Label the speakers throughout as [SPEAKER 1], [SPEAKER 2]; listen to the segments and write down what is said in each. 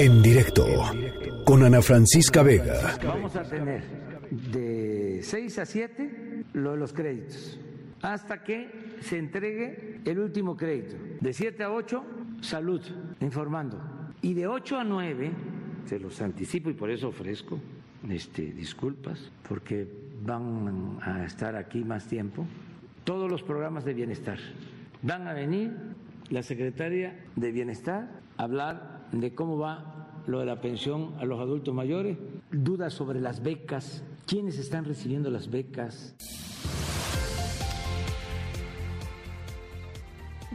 [SPEAKER 1] En directo con Ana Francisca Vega.
[SPEAKER 2] Vamos a tener de 6 a 7 lo de los créditos hasta que se entregue el último crédito. De 7 a 8, salud, informando. Y de 8 a 9, se los anticipo y por eso ofrezco este, disculpas, porque van a estar aquí más tiempo, todos los programas de bienestar. Van a venir la secretaria de Bienestar a hablar de cómo va lo de la pensión a los adultos mayores, dudas sobre las becas, quiénes están recibiendo las becas.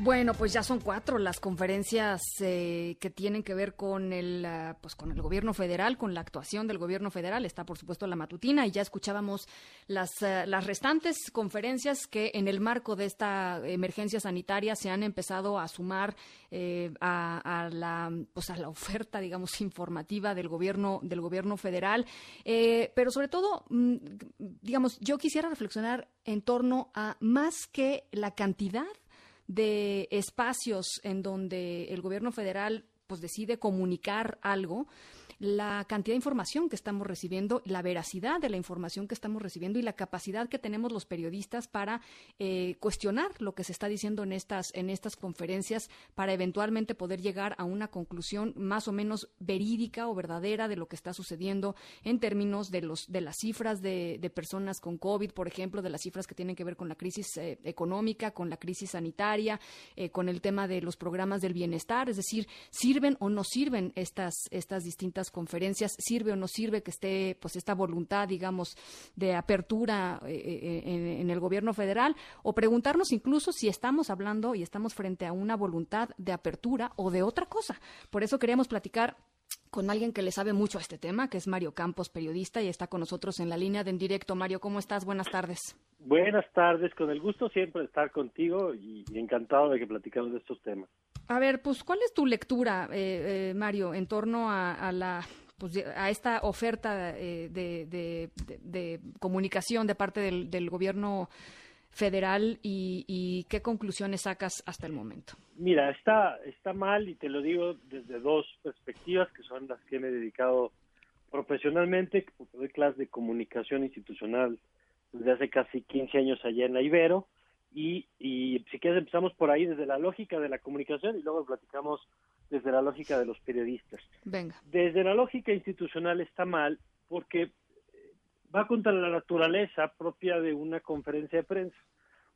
[SPEAKER 3] Bueno, pues ya son cuatro las conferencias eh, que tienen que ver con el, ah, pues con el gobierno federal, con la actuación del gobierno federal. Está, por supuesto, la matutina y ya escuchábamos las, ah, las restantes conferencias que en el marco de esta emergencia sanitaria se han empezado a sumar eh, a, la, pues a la oferta, digamos, informativa del gobierno, del gobierno federal. Eh, pero sobre todo, mm, digamos, yo quisiera reflexionar en torno a más que la cantidad de espacios en donde el gobierno federal pues decide comunicar algo, la cantidad de información que estamos recibiendo, la veracidad de la información que estamos recibiendo y la capacidad que tenemos los periodistas para eh, cuestionar lo que se está diciendo en estas, en estas conferencias para eventualmente poder llegar a una conclusión más o menos verídica o verdadera de lo que está sucediendo en términos de, los, de las cifras de, personas con COVID, por ejemplo, de las cifras que tienen que ver con la crisis eh, económica, con la crisis sanitaria, eh, con el tema de los programas del bienestar, es decir, sirven o no sirven estas, estas distintas conferencias, sirve o no sirve que esté pues esta voluntad, digamos, de apertura eh, eh, en, el gobierno federal, o preguntarnos incluso si estamos hablando y estamos frente a una voluntad de apertura o de otra cosa. Por eso queríamos platicar con alguien que le sabe mucho a este tema, que es Mario Campos, periodista, y está con nosotros en la línea de en directo. Mario, ¿cómo estás? Buenas tardes.
[SPEAKER 4] Buenas tardes, con el gusto siempre de estar contigo y, encantado de que platicamos de estos temas.
[SPEAKER 3] A ver, pues, ¿cuál es tu lectura, eh, eh, Mario, en torno a, la pues, a esta oferta eh, de, comunicación de parte del, gobierno federal y, qué conclusiones sacas hasta el momento?
[SPEAKER 4] Mira, está, está mal y te lo digo desde dos perspectivas que son las que me he dedicado profesionalmente, porque doy clases de comunicación institucional desde hace casi 15 años allá en la Ibero y, y si quieres empezamos por ahí desde la lógica de la comunicación y luego platicamos desde la lógica de los periodistas.
[SPEAKER 3] Venga.
[SPEAKER 4] Desde la lógica institucional está mal porque va contra la naturaleza propia de una conferencia de prensa.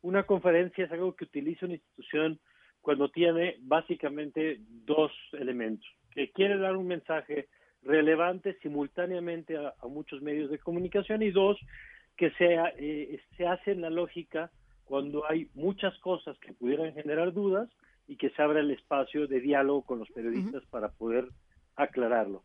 [SPEAKER 4] Una conferencia es algo que utiliza una institución cuando tiene básicamente dos elementos, que quiere dar un mensaje relevante simultáneamente a, muchos medios de comunicación y dos, que sea, eh, se hace en la lógica cuando hay muchas cosas que pudieran generar dudas y que se abra el espacio de diálogo con los periodistas para poder aclararlo.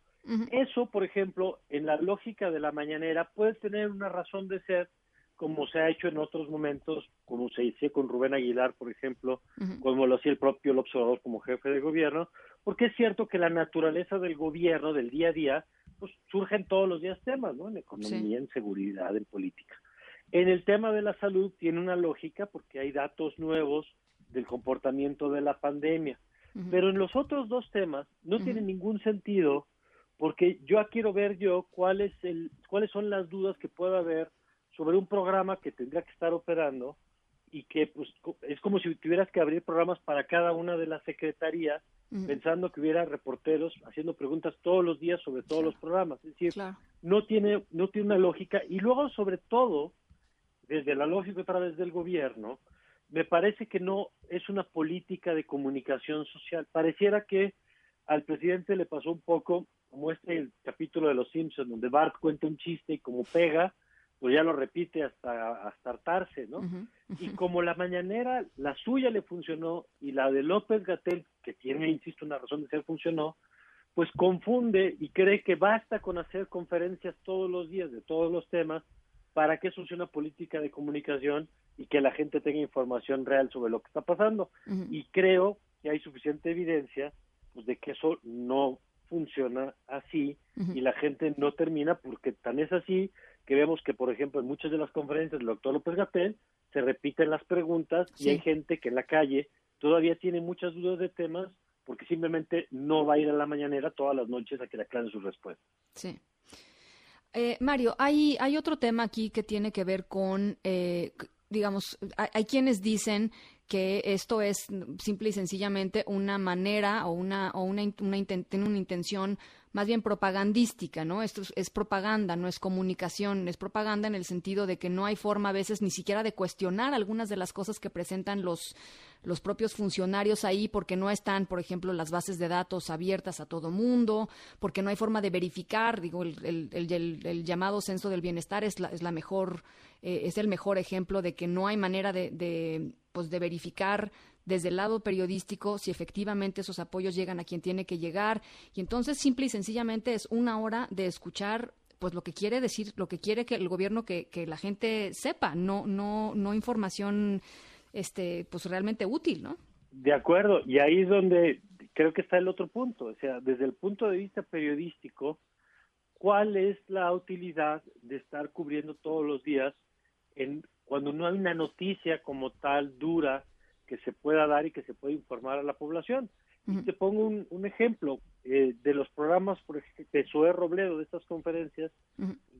[SPEAKER 4] Eso, por ejemplo, en la lógica de la mañanera puede tener una razón de ser, como se ha hecho en otros momentos, como se hizo con Rubén Aguilar, por ejemplo, como lo hacía el propio el observador como jefe de gobierno, porque es cierto que la naturaleza del gobierno, del día a día, pues surgen todos los días temas, ¿no? En economía, en seguridad, en política. En el tema de la salud tiene una lógica porque hay datos nuevos del comportamiento de la pandemia. Pero en los otros dos temas no tiene ningún sentido porque yo quiero ver yo cuál es el, cuáles son las dudas que pueda haber sobre un programa que tendría que estar operando y que pues es como si tuvieras que abrir programas para cada una de las secretarías pensando que hubiera reporteros haciendo preguntas todos los días sobre todos los programas. Es decir no tiene no tiene una lógica y luego sobre todo desde la lógica a través del gobierno me parece que no es una política de comunicación social. Pareciera que al presidente le pasó un poco como este el capítulo de Los Simpsons, donde Bart cuenta un chiste y como pega, pues ya lo repite hasta, hasta hartarse, ¿no? Y como la mañanera, la suya le funcionó y la de López Gatel, que tiene, insisto, una razón de ser, funcionó, pues confunde y cree que basta con hacer conferencias todos los días de todos los temas para que eso sea una política de comunicación y que la gente tenga información real sobre lo que está pasando. Y creo que hay suficiente evidencia pues, de que eso no funciona así y la gente no termina porque tan es así que vemos que, por ejemplo, en muchas de las conferencias del doctor López Gatel se repiten las preguntas y hay gente que en la calle todavía tiene muchas dudas de temas porque simplemente no va a ir a la mañanera todas las noches a que le aclaren sus respuestas.
[SPEAKER 3] Sí. Eh, Mario, hay, hay otro tema aquí que tiene que ver con, eh, digamos, hay, quienes dicen que esto es simple y sencillamente una manera o una, o una, una, tiene una intención más bien propagandística, ¿no? Esto es, propaganda, no es comunicación, es propaganda en el sentido de que no hay forma a veces ni siquiera de cuestionar algunas de las cosas que presentan los, los propios funcionarios ahí porque no están, por ejemplo, las bases de datos abiertas a todo mundo, porque no hay forma de verificar, digo, el, el, llamado censo del bienestar es la, es la mejor, eh, es el mejor ejemplo de que no hay manera de, de, pues, de verificar desde el lado periodístico si efectivamente esos apoyos llegan a quien tiene que llegar. Y entonces, simple y sencillamente es una hora de escuchar pues lo que quiere decir, lo que quiere que el gobierno que, que la gente sepa, no, no, no información este, pues realmente útil, ¿no?
[SPEAKER 4] De acuerdo, y ahí es donde creo que está el otro punto, o sea, desde el punto de vista periodístico, ¿cuál es la utilidad de estar cubriendo todos los días en cuando no hay una noticia como tal dura que se pueda dar y que se pueda informar a la población. Y te pongo un, ejemplo eh, de los programas, por ejemplo, de Zoé Robledo, de estas conferencias.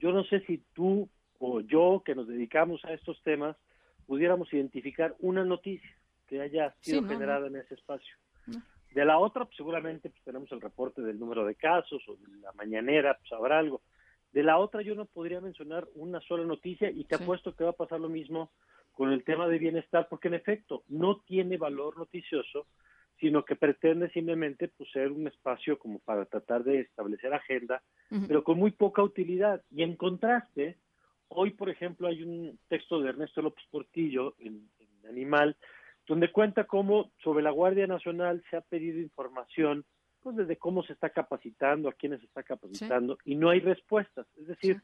[SPEAKER 4] Yo no sé si tú o yo, que nos dedicamos a estos temas, pudiéramos identificar una noticia que haya sido generada en ese espacio. De la otra, pues, seguramente pues, tenemos el reporte del número de casos o de la mañanera, pues habrá algo. De la otra yo no podría mencionar una sola noticia y te apuesto que va a pasar lo mismo con el tema de bienestar, porque en efecto no tiene valor noticioso, sino que pretende simplemente pues, ser un espacio como para tratar de establecer agenda, pero con muy poca utilidad. Y en contraste, hoy, por ejemplo, hay un texto de Ernesto López Portillo en, Animal, donde cuenta cómo sobre la Guardia Nacional se ha pedido información, pues desde cómo se está capacitando, a quiénes se está capacitando, y no hay respuestas. Es decir,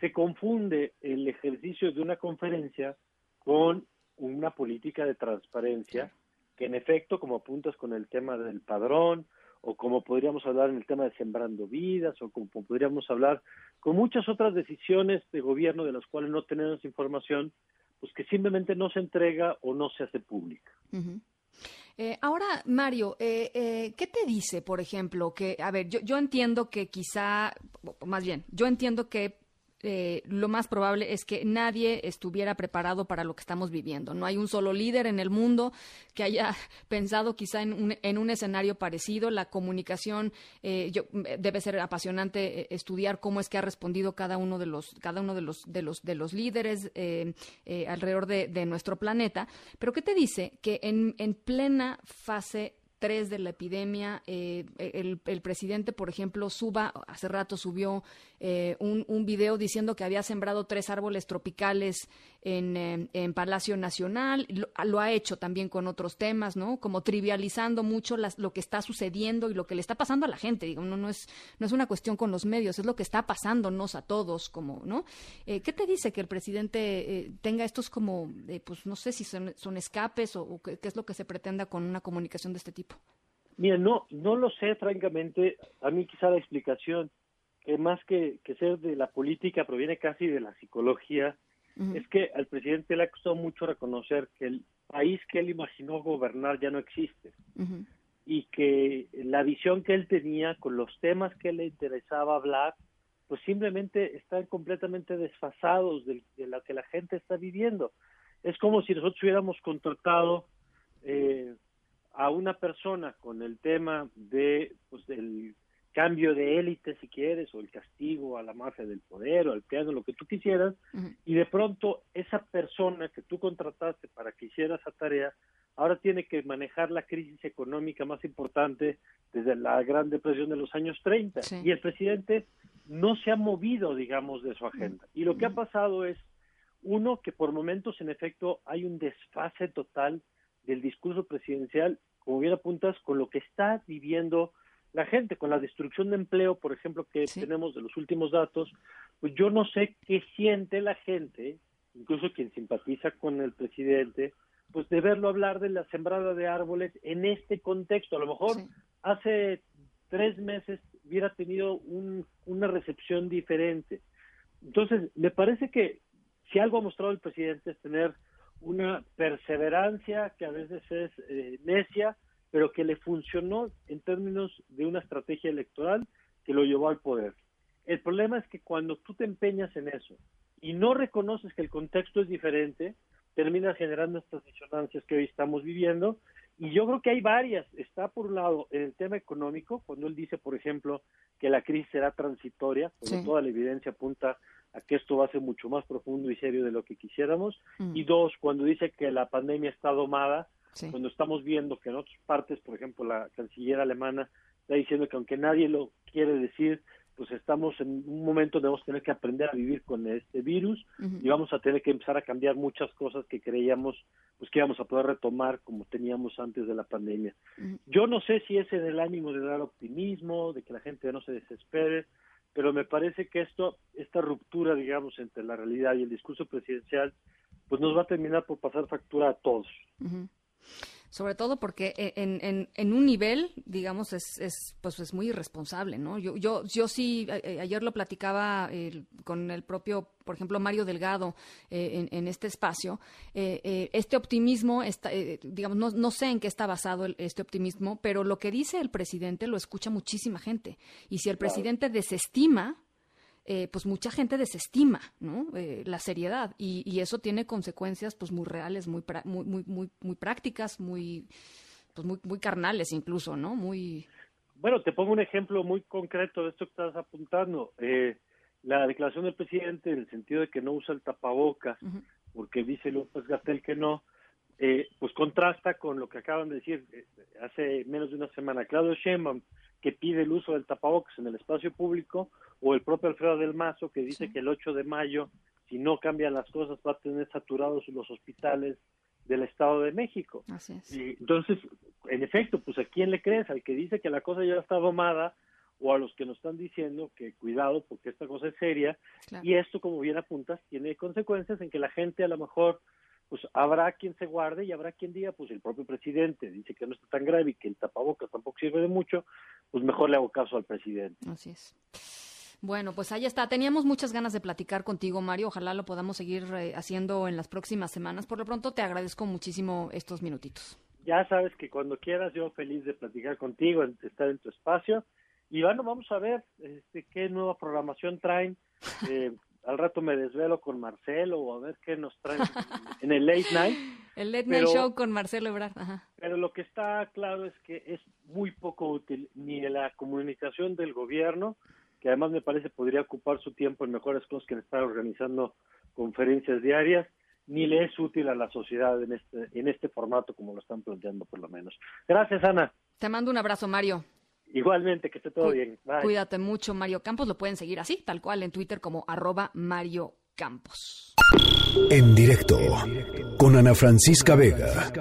[SPEAKER 4] se confunde el ejercicio de una conferencia con una política de transparencia que en efecto, como apuntas con el tema del padrón, o como podríamos hablar en el tema de sembrando vidas, o como podríamos hablar con muchas otras decisiones de gobierno de las cuales no tenemos información, pues que simplemente no se entrega o no se hace pública.
[SPEAKER 3] Eh, ahora, Mario, eh, eh, ¿qué te dice, por ejemplo, que, a ver, yo, yo entiendo que quizá, más bien, yo entiendo que eh, lo más probable es que nadie estuviera preparado para lo que estamos viviendo. No hay un solo líder en el mundo que haya pensado quizá en un, en un escenario parecido. La comunicación eh, debe ser apasionante eh, estudiar cómo es que ha respondido cada uno de los cada uno de los de los de los líderes alrededor de, de, nuestro planeta. Pero qué te dice que en, en plena fase de la epidemia. Eh, el, presidente, por ejemplo, suba, hace rato subió eh, un, un, video diciendo que había sembrado tres árboles tropicales en, eh, en Palacio Nacional. Lo, ha hecho también con otros temas, ¿no? Como trivializando mucho las, lo que está sucediendo y lo que le está pasando a la gente. Digo, no, no, es, no es una cuestión con los medios, es lo que está pasándonos a todos, como, ¿no? ¿Qué te dice que el presidente tenga estos como, pues no sé si son, son escapes o, o qué es lo que se pretenda con una comunicación de este tipo?
[SPEAKER 4] Mira, no, no lo sé, francamente. A mí quizá la explicación, que más que, que ser de la política, proviene casi de la psicología, es que al presidente le ha costado mucho reconocer que el país que él imaginó gobernar ya no existe. Y que la visión que él tenía con los temas que le interesaba hablar, pues simplemente están completamente desfasados de, de lo que la gente está viviendo. Es como si nosotros hubiéramos contratado eh, a una persona con el tema de pues el cambio de élite si quieres o el castigo a la mafia del poder o al piano lo que tú quisieras y de pronto esa persona que tú contrataste para que hiciera esa tarea ahora tiene que manejar la crisis económica más importante desde la Gran Depresión de los años 30 y el presidente no se ha movido digamos de su agenda. Y lo que ha pasado es uno que por momentos en efecto hay un desfase total del discurso presidencial, como bien apuntas, con lo que está viviendo la gente, con la destrucción de empleo, por ejemplo, que tenemos de los últimos datos, pues yo no sé qué siente la gente, incluso quien simpatiza con el presidente, pues de verlo hablar de la sembrada de árboles en este contexto. A lo mejor hace tres meses hubiera tenido una recepción diferente. Entonces, me parece que si algo ha mostrado el presidente es tener una perseverancia que a veces es eh, necia, pero que le funcionó en términos de una estrategia electoral que lo llevó al poder. El problema es que cuando tú te empeñas en eso y no reconoces que el contexto es diferente, terminas generando estas disonancias que hoy estamos viviendo. Y yo creo que hay varias. Está por un lado en el tema económico, cuando él dice, por ejemplo, que la crisis será transitoria, cuando toda la evidencia apunta a que esto va a ser mucho más profundo y serio de lo que quisiéramos. Mm. Y dos, cuando dice que la pandemia está domada, cuando estamos viendo que en otras partes, por ejemplo, la canciller alemana está diciendo que aunque nadie lo quiere decir, pues estamos en un momento donde vamos a tener que aprender a vivir con este virus y vamos a tener que empezar a cambiar muchas cosas que creíamos pues que íbamos a poder retomar como teníamos antes de la pandemia. Yo no sé si es en el ánimo de dar optimismo, de que la gente no se desespere, pero me parece que esto esta ruptura, digamos, entre la realidad y el discurso presidencial pues nos va a terminar por pasar factura a todos
[SPEAKER 3] sobre todo porque e, en, en, en un nivel, digamos, es, es, pues, es muy irresponsable, ¿no? Yo, yo, yo sí, ayer lo platicaba con el propio, por ejemplo, Mario Delgado eh, en, este espacio, eh, eh, este optimismo, está, digamos, no, no, sé en qué está basado este optimismo, pero lo que dice el presidente lo escucha muchísima gente. Y si el presidente desestima eh, pues mucha gente desestima ¿no? Eh, la seriedad y, y, eso tiene consecuencias pues muy reales, muy, muy, muy, muy, muy prácticas, muy, pues muy, muy carnales incluso, ¿no? Muy...
[SPEAKER 4] Bueno, te pongo un ejemplo muy concreto de esto que estás apuntando. Eh, la declaración del presidente en el sentido de que no usa el tapabocas, porque dice López Gatel que no, eh, pues contrasta con lo que acaban de decir hace menos de una semana. Claudio Sheinbaum, que pide el uso del tapabocas en el espacio público, o el propio Alfredo del Mazo que dice que el 8 de mayo, si no cambian las cosas, va a tener saturados los hospitales del Estado de México. Y entonces, en efecto, pues a quién le crees, al que dice que la cosa ya está domada o a los que nos están diciendo que cuidado porque esta cosa es seria y esto, como bien apuntas, tiene consecuencias en que la gente a lo mejor pues habrá quien se guarde y habrá quien diga, pues el propio presidente dice que no está tan grave y que el tapabocas tampoco sirve de mucho, pues mejor le hago caso al presidente.
[SPEAKER 3] Así es. Bueno, pues ahí está. Teníamos muchas ganas de platicar contigo, Mario. Ojalá lo podamos seguir eh, haciendo en las próximas semanas. Por lo pronto, te agradezco muchísimo estos minutitos.
[SPEAKER 4] Ya sabes que cuando quieras, yo feliz de platicar contigo, de estar en tu espacio. Y bueno, vamos a ver este, qué nueva programación traen. Eh, al rato me desvelo con Marcelo o a ver qué nos traen en el late night.
[SPEAKER 3] El late night show con Marcelo Ebrard.
[SPEAKER 4] Pero lo que está claro es que es muy poco útil ni la comunicación del gobierno que además me parece podría ocupar su tiempo en mejores cosas que en estar organizando conferencias diarias, ni le es útil a la sociedad en este, en este formato como lo están planteando por lo menos. Gracias, Ana.
[SPEAKER 3] Te mando un abrazo, Mario.
[SPEAKER 4] Igualmente, que esté todo bien.
[SPEAKER 3] Cuídate mucho, Mario Campos. Lo pueden seguir así, tal cual, en Twitter como arroba Mario Campos.
[SPEAKER 1] En directo, con Ana Francisca Vega.